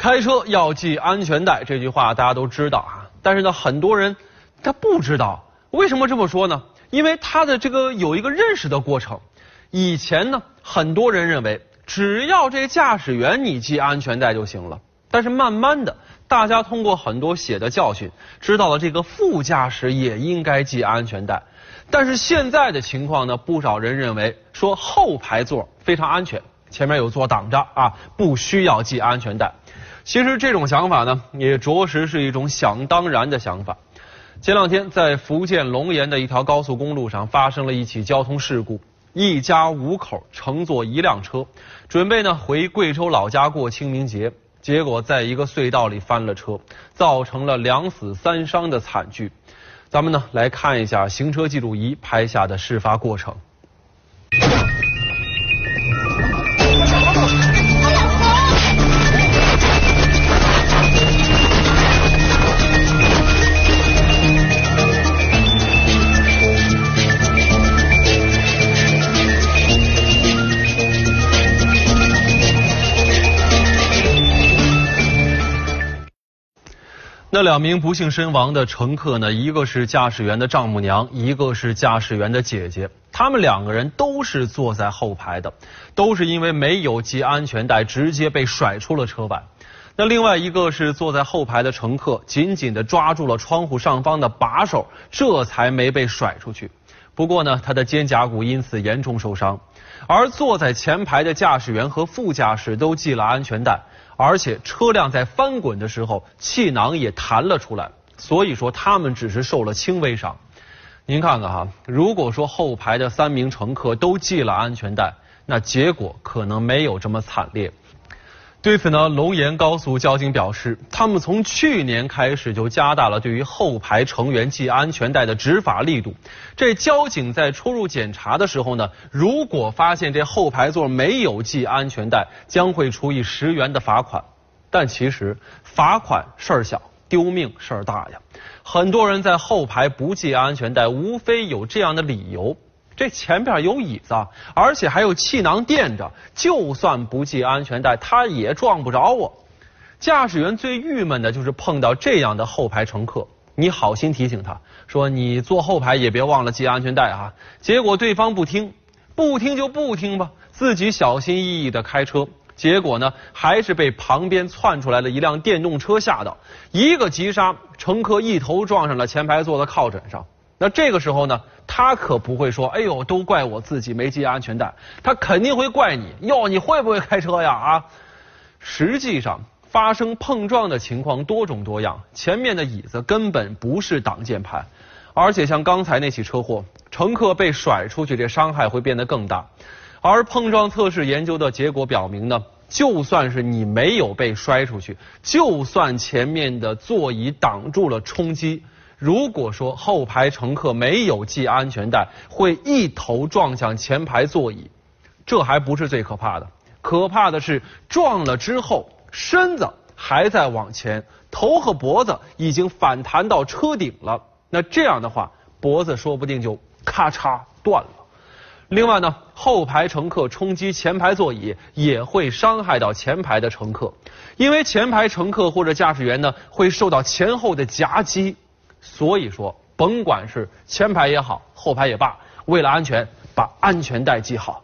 开车要系安全带这句话大家都知道啊，但是呢，很多人他不知道。为什么这么说呢？因为他的这个有一个认识的过程。以前呢，很多人认为只要这驾驶员你系安全带就行了。但是慢慢的，大家通过很多血的教训，知道了这个副驾驶也应该系安全带。但是现在的情况呢，不少人认为说后排座非常安全，前面有座挡着啊，不需要系安全带。其实这种想法呢，也着实是一种想当然的想法。前两天在福建龙岩的一条高速公路上发生了一起交通事故，一家五口乘坐一辆车，准备呢回贵州老家过清明节。结果在一个隧道里翻了车，造成了两死三伤的惨剧。咱们呢来看一下行车记录仪拍下的事发过程。那两名不幸身亡的乘客呢？一个是驾驶员的丈母娘，一个是驾驶员的姐姐。他们两个人都是坐在后排的，都是因为没有系安全带，直接被甩出了车外。那另外一个是坐在后排的乘客，紧紧地抓住了窗户上方的把手，这才没被甩出去。不过呢，他的肩胛骨因此严重受伤。而坐在前排的驾驶员和副驾驶都系了安全带。而且车辆在翻滚的时候，气囊也弹了出来，所以说他们只是受了轻微伤。您看看哈，如果说后排的三名乘客都系了安全带，那结果可能没有这么惨烈。对此呢，龙岩高速交警表示，他们从去年开始就加大了对于后排成员系安全带的执法力度。这交警在出入检查的时候呢，如果发现这后排座没有系安全带，将会处以十元的罚款。但其实罚款事儿小，丢命事儿大呀。很多人在后排不系安全带，无非有这样的理由。这前边有椅子，而且还有气囊垫着，就算不系安全带，他也撞不着我。驾驶员最郁闷的就是碰到这样的后排乘客，你好心提醒他说你坐后排也别忘了系安全带啊，结果对方不听，不听就不听吧，自己小心翼翼的开车，结果呢还是被旁边窜出来的一辆电动车吓到，一个急刹，乘客一头撞上了前排座的靠枕上。那这个时候呢，他可不会说：“哎呦，都怪我自己没系安全带。”他肯定会怪你：“哟，你会不会开车呀？”啊，实际上发生碰撞的情况多种多样，前面的椅子根本不是挡箭牌，而且像刚才那起车祸，乘客被甩出去，这伤害会变得更大。而碰撞测试研究的结果表明呢，就算是你没有被摔出去，就算前面的座椅挡住了冲击。如果说后排乘客没有系安全带，会一头撞向前排座椅，这还不是最可怕的，可怕的是撞了之后身子还在往前，头和脖子已经反弹到车顶了，那这样的话脖子说不定就咔嚓断了。另外呢，后排乘客冲击前排座椅也会伤害到前排的乘客，因为前排乘客或者驾驶员呢会受到前后的夹击。所以说，甭管是前排也好，后排也罢，为了安全，把安全带系好。